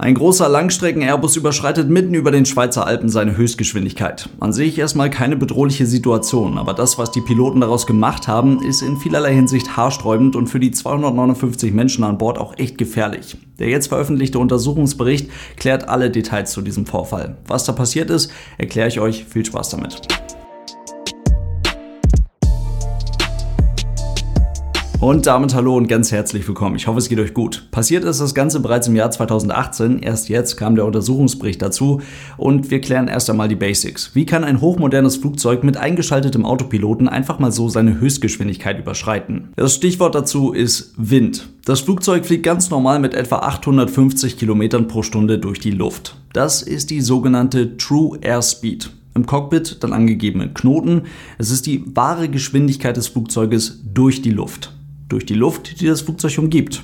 Ein großer Langstrecken-Airbus überschreitet mitten über den Schweizer Alpen seine Höchstgeschwindigkeit. An sich erstmal keine bedrohliche Situation, aber das, was die Piloten daraus gemacht haben, ist in vielerlei Hinsicht haarsträubend und für die 259 Menschen an Bord auch echt gefährlich. Der jetzt veröffentlichte Untersuchungsbericht klärt alle Details zu diesem Vorfall. Was da passiert ist, erkläre ich euch. Viel Spaß damit. Und damit hallo und ganz herzlich willkommen. Ich hoffe, es geht euch gut. Passiert ist das Ganze bereits im Jahr 2018. Erst jetzt kam der Untersuchungsbericht dazu und wir klären erst einmal die Basics. Wie kann ein hochmodernes Flugzeug mit eingeschaltetem Autopiloten einfach mal so seine Höchstgeschwindigkeit überschreiten? Das Stichwort dazu ist Wind. Das Flugzeug fliegt ganz normal mit etwa 850 Kilometern pro Stunde durch die Luft. Das ist die sogenannte True Airspeed im Cockpit dann angegebene Knoten. Es ist die wahre Geschwindigkeit des Flugzeuges durch die Luft durch die Luft, die das Flugzeug umgibt.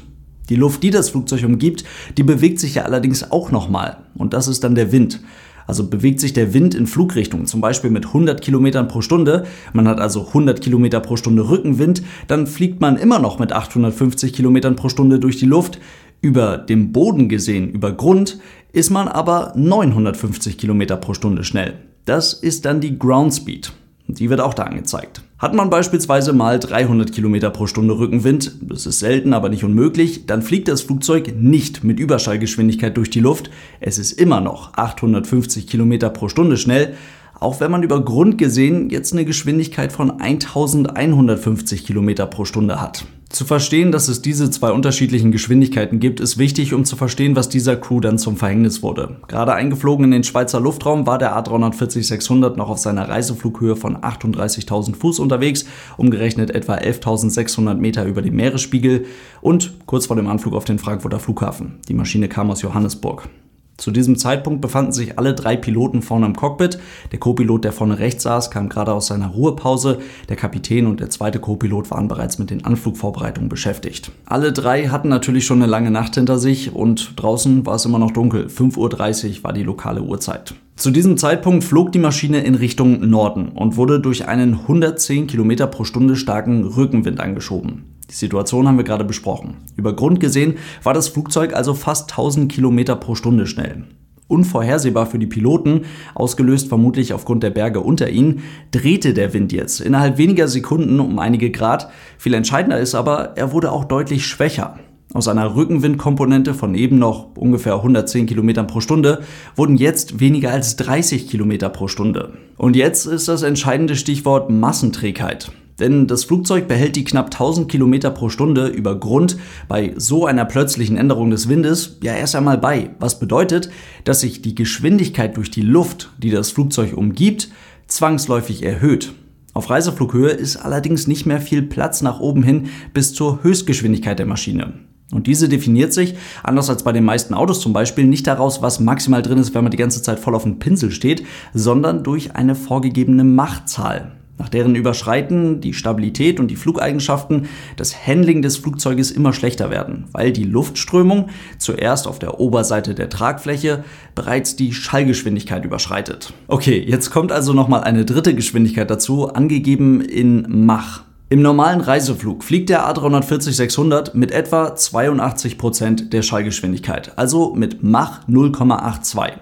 Die Luft, die das Flugzeug umgibt, die bewegt sich ja allerdings auch nochmal. Und das ist dann der Wind. Also bewegt sich der Wind in Flugrichtung, zum Beispiel mit 100 Kilometern pro Stunde, man hat also 100 Kilometer pro Stunde Rückenwind, dann fliegt man immer noch mit 850 Kilometern pro Stunde durch die Luft. Über dem Boden gesehen, über Grund, ist man aber 950 Kilometer pro Stunde schnell. Das ist dann die Ground Speed. Die wird auch da angezeigt. Hat man beispielsweise mal 300 km pro Stunde Rückenwind, das ist selten, aber nicht unmöglich, dann fliegt das Flugzeug nicht mit Überschallgeschwindigkeit durch die Luft. Es ist immer noch 850 km pro Stunde schnell, auch wenn man über Grund gesehen jetzt eine Geschwindigkeit von 1150 km pro Stunde hat. Zu verstehen, dass es diese zwei unterschiedlichen Geschwindigkeiten gibt, ist wichtig, um zu verstehen, was dieser Crew dann zum Verhängnis wurde. Gerade eingeflogen in den Schweizer Luftraum war der A340-600 noch auf seiner Reiseflughöhe von 38.000 Fuß unterwegs, umgerechnet etwa 11.600 Meter über dem Meeresspiegel und kurz vor dem Anflug auf den Frankfurter Flughafen. Die Maschine kam aus Johannesburg. Zu diesem Zeitpunkt befanden sich alle drei Piloten vorne im Cockpit. Der Co-Pilot, der vorne rechts saß, kam gerade aus seiner Ruhepause. Der Kapitän und der zweite Co-Pilot waren bereits mit den Anflugvorbereitungen beschäftigt. Alle drei hatten natürlich schon eine lange Nacht hinter sich und draußen war es immer noch dunkel. 5.30 Uhr war die lokale Uhrzeit. Zu diesem Zeitpunkt flog die Maschine in Richtung Norden und wurde durch einen 110 km pro Stunde starken Rückenwind angeschoben. Die Situation haben wir gerade besprochen. Über Grund gesehen war das Flugzeug also fast 1000 Kilometer pro Stunde schnell. Unvorhersehbar für die Piloten, ausgelöst vermutlich aufgrund der Berge unter ihnen, drehte der Wind jetzt innerhalb weniger Sekunden um einige Grad. Viel entscheidender ist aber, er wurde auch deutlich schwächer. Aus einer Rückenwindkomponente von eben noch ungefähr 110 Kilometern pro Stunde wurden jetzt weniger als 30 Kilometer pro Stunde. Und jetzt ist das entscheidende Stichwort Massenträgheit. Denn das Flugzeug behält die knapp 1000 Kilometer pro Stunde über Grund bei so einer plötzlichen Änderung des Windes ja erst einmal bei. Was bedeutet, dass sich die Geschwindigkeit durch die Luft, die das Flugzeug umgibt, zwangsläufig erhöht. Auf Reiseflughöhe ist allerdings nicht mehr viel Platz nach oben hin bis zur Höchstgeschwindigkeit der Maschine. Und diese definiert sich, anders als bei den meisten Autos zum Beispiel, nicht daraus, was maximal drin ist, wenn man die ganze Zeit voll auf dem Pinsel steht, sondern durch eine vorgegebene Machtzahl. Nach deren Überschreiten die Stabilität und die Flugeigenschaften das Handling des Flugzeuges immer schlechter werden, weil die Luftströmung zuerst auf der Oberseite der Tragfläche bereits die Schallgeschwindigkeit überschreitet. Okay, jetzt kommt also nochmal eine dritte Geschwindigkeit dazu, angegeben in Mach. Im normalen Reiseflug fliegt der A340-600 mit etwa 82% der Schallgeschwindigkeit, also mit Mach 0,82.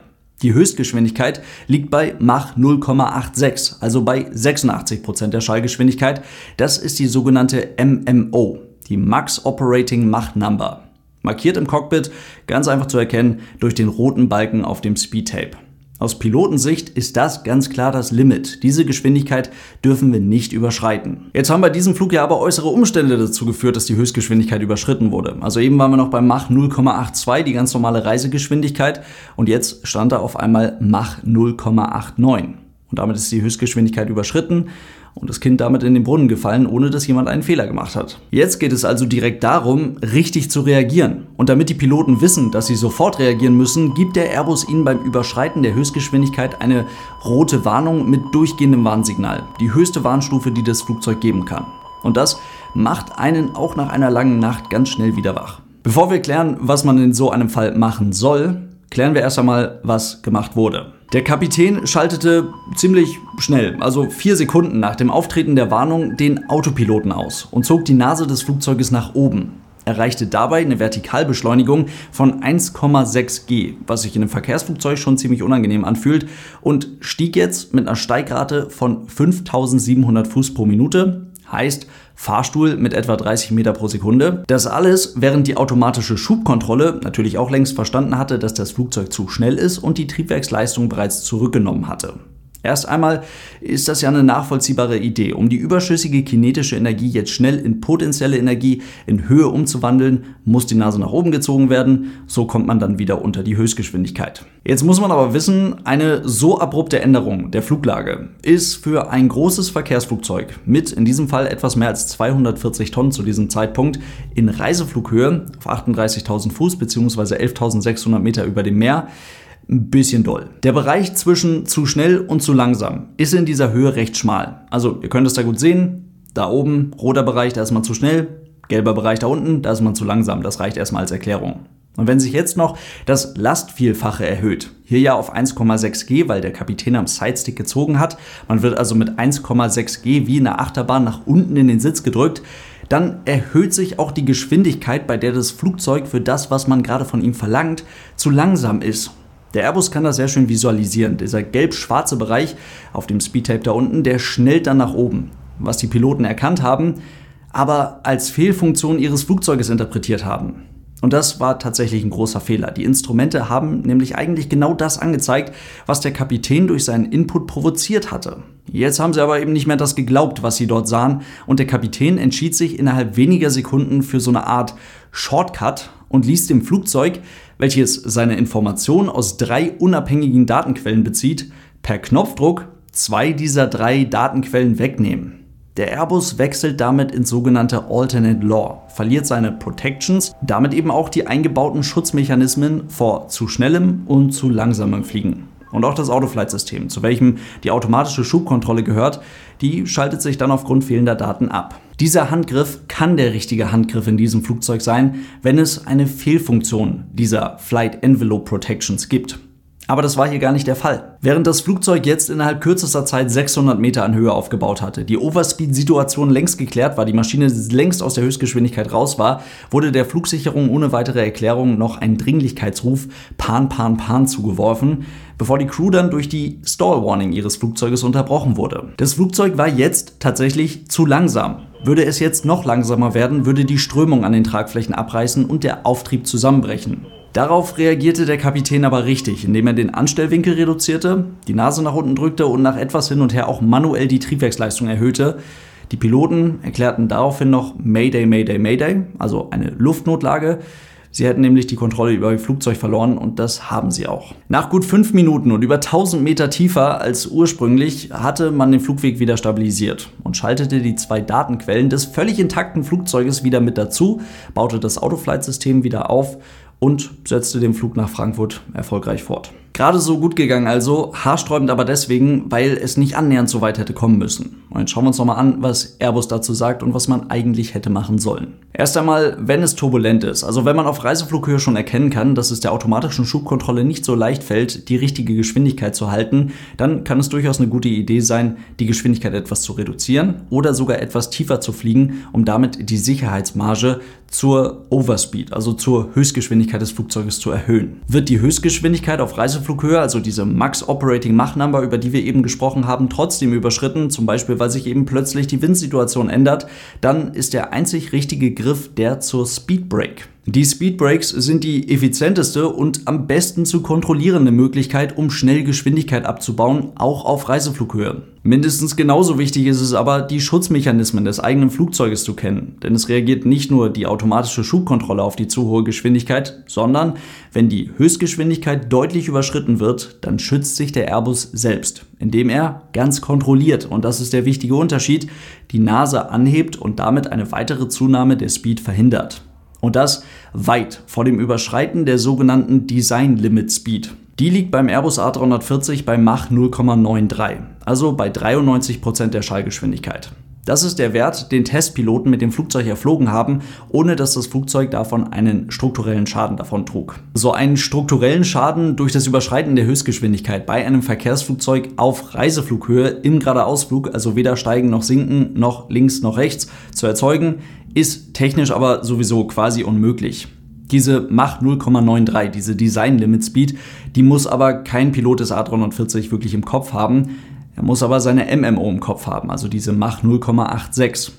Die Höchstgeschwindigkeit liegt bei Mach 0,86, also bei 86% der Schallgeschwindigkeit. Das ist die sogenannte MMO, die Max Operating Mach Number. Markiert im Cockpit, ganz einfach zu erkennen durch den roten Balken auf dem Speedtape. Aus Pilotensicht ist das ganz klar das Limit. Diese Geschwindigkeit dürfen wir nicht überschreiten. Jetzt haben bei diesem Flug ja aber äußere Umstände dazu geführt, dass die Höchstgeschwindigkeit überschritten wurde. Also eben waren wir noch beim Mach 0,82, die ganz normale Reisegeschwindigkeit, und jetzt stand da auf einmal Mach 0,89. Und damit ist die Höchstgeschwindigkeit überschritten und das Kind damit in den Brunnen gefallen, ohne dass jemand einen Fehler gemacht hat. Jetzt geht es also direkt darum, richtig zu reagieren. Und damit die Piloten wissen, dass sie sofort reagieren müssen, gibt der Airbus ihnen beim Überschreiten der Höchstgeschwindigkeit eine rote Warnung mit durchgehendem Warnsignal. Die höchste Warnstufe, die das Flugzeug geben kann. Und das macht einen auch nach einer langen Nacht ganz schnell wieder wach. Bevor wir klären, was man in so einem Fall machen soll, klären wir erst einmal, was gemacht wurde. Der Kapitän schaltete ziemlich schnell, also vier Sekunden nach dem Auftreten der Warnung, den Autopiloten aus und zog die Nase des Flugzeuges nach oben. erreichte dabei eine Vertikalbeschleunigung von 1,6 G, was sich in einem Verkehrsflugzeug schon ziemlich unangenehm anfühlt, und stieg jetzt mit einer Steigrate von 5700 Fuß pro Minute, heißt Fahrstuhl mit etwa 30 Meter pro Sekunde. Das alles, während die automatische Schubkontrolle natürlich auch längst verstanden hatte, dass das Flugzeug zu schnell ist und die Triebwerksleistung bereits zurückgenommen hatte. Erst einmal ist das ja eine nachvollziehbare Idee. Um die überschüssige kinetische Energie jetzt schnell in potenzielle Energie in Höhe umzuwandeln, muss die Nase nach oben gezogen werden. So kommt man dann wieder unter die Höchstgeschwindigkeit. Jetzt muss man aber wissen, eine so abrupte Änderung der Fluglage ist für ein großes Verkehrsflugzeug mit in diesem Fall etwas mehr als 240 Tonnen zu diesem Zeitpunkt in Reiseflughöhe auf 38.000 Fuß bzw. 11.600 Meter über dem Meer ein bisschen doll. Der Bereich zwischen zu schnell und zu langsam ist in dieser Höhe recht schmal. Also ihr könnt es da gut sehen. Da oben, roter Bereich, da ist man zu schnell. Gelber Bereich da unten, da ist man zu langsam. Das reicht erstmal als Erklärung. Und wenn sich jetzt noch das Lastvielfache erhöht, hier ja auf 1,6 G, weil der Kapitän am Sidestick gezogen hat, man wird also mit 1,6 G wie in der Achterbahn nach unten in den Sitz gedrückt, dann erhöht sich auch die Geschwindigkeit, bei der das Flugzeug für das, was man gerade von ihm verlangt, zu langsam ist. Der Airbus kann das sehr schön visualisieren. Dieser gelb-schwarze Bereich auf dem Speedtape da unten, der schnellt dann nach oben. Was die Piloten erkannt haben, aber als Fehlfunktion ihres Flugzeuges interpretiert haben. Und das war tatsächlich ein großer Fehler. Die Instrumente haben nämlich eigentlich genau das angezeigt, was der Kapitän durch seinen Input provoziert hatte. Jetzt haben sie aber eben nicht mehr das geglaubt, was sie dort sahen, und der Kapitän entschied sich innerhalb weniger Sekunden für so eine Art Shortcut und ließ dem Flugzeug, welches seine Informationen aus drei unabhängigen Datenquellen bezieht, per Knopfdruck zwei dieser drei Datenquellen wegnehmen. Der Airbus wechselt damit ins sogenannte Alternate Law, verliert seine Protections, damit eben auch die eingebauten Schutzmechanismen vor zu schnellem und zu langsamem Fliegen. Und auch das Autoflight-System, zu welchem die automatische Schubkontrolle gehört, die schaltet sich dann aufgrund fehlender Daten ab. Dieser Handgriff kann der richtige Handgriff in diesem Flugzeug sein, wenn es eine Fehlfunktion dieser Flight Envelope Protections gibt. Aber das war hier gar nicht der Fall. Während das Flugzeug jetzt innerhalb kürzester Zeit 600 Meter an Höhe aufgebaut hatte, die Overspeed-Situation längst geklärt war, die Maschine längst aus der Höchstgeschwindigkeit raus war, wurde der Flugsicherung ohne weitere Erklärung noch ein Dringlichkeitsruf Pan Pan Pan zugeworfen, bevor die Crew dann durch die Stall Warning ihres Flugzeuges unterbrochen wurde. Das Flugzeug war jetzt tatsächlich zu langsam. Würde es jetzt noch langsamer werden, würde die Strömung an den Tragflächen abreißen und der Auftrieb zusammenbrechen. Darauf reagierte der Kapitän aber richtig, indem er den Anstellwinkel reduzierte, die Nase nach unten drückte und nach etwas hin und her auch manuell die Triebwerksleistung erhöhte. Die Piloten erklärten daraufhin noch Mayday, Mayday, Mayday, also eine Luftnotlage. Sie hätten nämlich die Kontrolle über ihr Flugzeug verloren und das haben sie auch. Nach gut fünf Minuten und über 1000 Meter tiefer als ursprünglich hatte man den Flugweg wieder stabilisiert und schaltete die zwei Datenquellen des völlig intakten Flugzeuges wieder mit dazu, baute das Autoflight-System wieder auf und setzte den Flug nach Frankfurt erfolgreich fort. Gerade so gut gegangen also, haarsträubend aber deswegen, weil es nicht annähernd so weit hätte kommen müssen. Und jetzt schauen wir uns nochmal an, was Airbus dazu sagt und was man eigentlich hätte machen sollen. Erst einmal, wenn es turbulent ist, also wenn man auf Reiseflughöhe schon erkennen kann, dass es der automatischen Schubkontrolle nicht so leicht fällt, die richtige Geschwindigkeit zu halten, dann kann es durchaus eine gute Idee sein, die Geschwindigkeit etwas zu reduzieren oder sogar etwas tiefer zu fliegen, um damit die Sicherheitsmarge zur Overspeed, also zur Höchstgeschwindigkeit des Flugzeuges zu erhöhen. Wird die Höchstgeschwindigkeit auf Reiseflughöhe, also diese Max Operating Mach Number, über die wir eben gesprochen haben, trotzdem überschritten, zum Beispiel weil sich eben plötzlich die Windsituation ändert, dann ist der einzig richtige Griff der zur Speed Brake. Die Speedbrakes sind die effizienteste und am besten zu kontrollierende Möglichkeit, um schnell Geschwindigkeit abzubauen, auch auf Reiseflughöhe. Mindestens genauso wichtig ist es aber, die Schutzmechanismen des eigenen Flugzeuges zu kennen, denn es reagiert nicht nur die automatische Schubkontrolle auf die zu hohe Geschwindigkeit, sondern wenn die Höchstgeschwindigkeit deutlich überschritten wird, dann schützt sich der Airbus selbst, indem er ganz kontrolliert, und das ist der wichtige Unterschied, die Nase anhebt und damit eine weitere Zunahme der Speed verhindert. Und das weit vor dem Überschreiten der sogenannten Design Limit Speed. Die liegt beim Airbus A340 bei Mach 0,93, also bei 93% der Schallgeschwindigkeit. Das ist der Wert, den Testpiloten mit dem Flugzeug erflogen haben, ohne dass das Flugzeug davon einen strukturellen Schaden davon trug. So einen strukturellen Schaden durch das Überschreiten der Höchstgeschwindigkeit bei einem Verkehrsflugzeug auf Reiseflughöhe im Geradeausflug, also weder steigen noch sinken, noch links noch rechts, zu erzeugen, ist technisch aber sowieso quasi unmöglich. Diese Mach 0,93, diese Design Limit Speed, die muss aber kein Pilot des A340 wirklich im Kopf haben. Er muss aber seine MMO im Kopf haben, also diese Mach 0,86.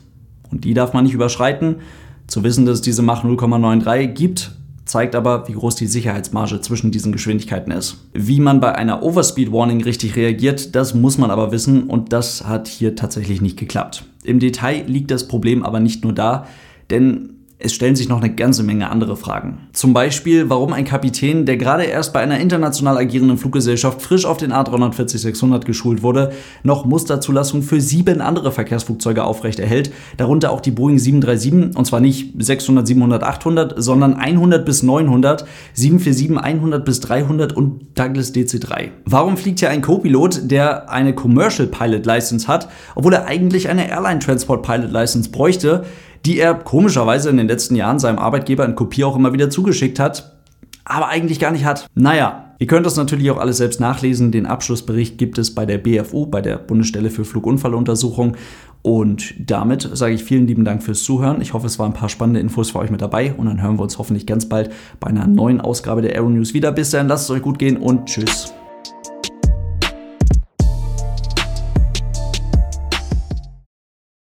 Und die darf man nicht überschreiten. Zu wissen, dass es diese Mach 0,93 gibt, zeigt aber, wie groß die Sicherheitsmarge zwischen diesen Geschwindigkeiten ist. Wie man bei einer Overspeed Warning richtig reagiert, das muss man aber wissen und das hat hier tatsächlich nicht geklappt. Im Detail liegt das Problem aber nicht nur da, denn es stellen sich noch eine ganze Menge andere Fragen. Zum Beispiel, warum ein Kapitän, der gerade erst bei einer international agierenden Fluggesellschaft frisch auf den A340-600 geschult wurde, noch Musterzulassung für sieben andere Verkehrsflugzeuge aufrechterhält, darunter auch die Boeing 737, und zwar nicht 600, 700, 800, sondern 100 bis 900, 747, 100 bis 300 und Douglas DC-3. Warum fliegt hier ein Co-Pilot, der eine Commercial Pilot License hat, obwohl er eigentlich eine Airline Transport Pilot License bräuchte? Die er komischerweise in den letzten Jahren seinem Arbeitgeber in Kopie auch immer wieder zugeschickt hat, aber eigentlich gar nicht hat. Naja, ihr könnt das natürlich auch alles selbst nachlesen. Den Abschlussbericht gibt es bei der BFU, bei der Bundesstelle für Flugunfalluntersuchung. Und damit sage ich vielen lieben Dank fürs Zuhören. Ich hoffe, es waren ein paar spannende Infos für euch mit dabei und dann hören wir uns hoffentlich ganz bald bei einer neuen Ausgabe der Aero News wieder. Bis dahin, lasst es euch gut gehen und tschüss.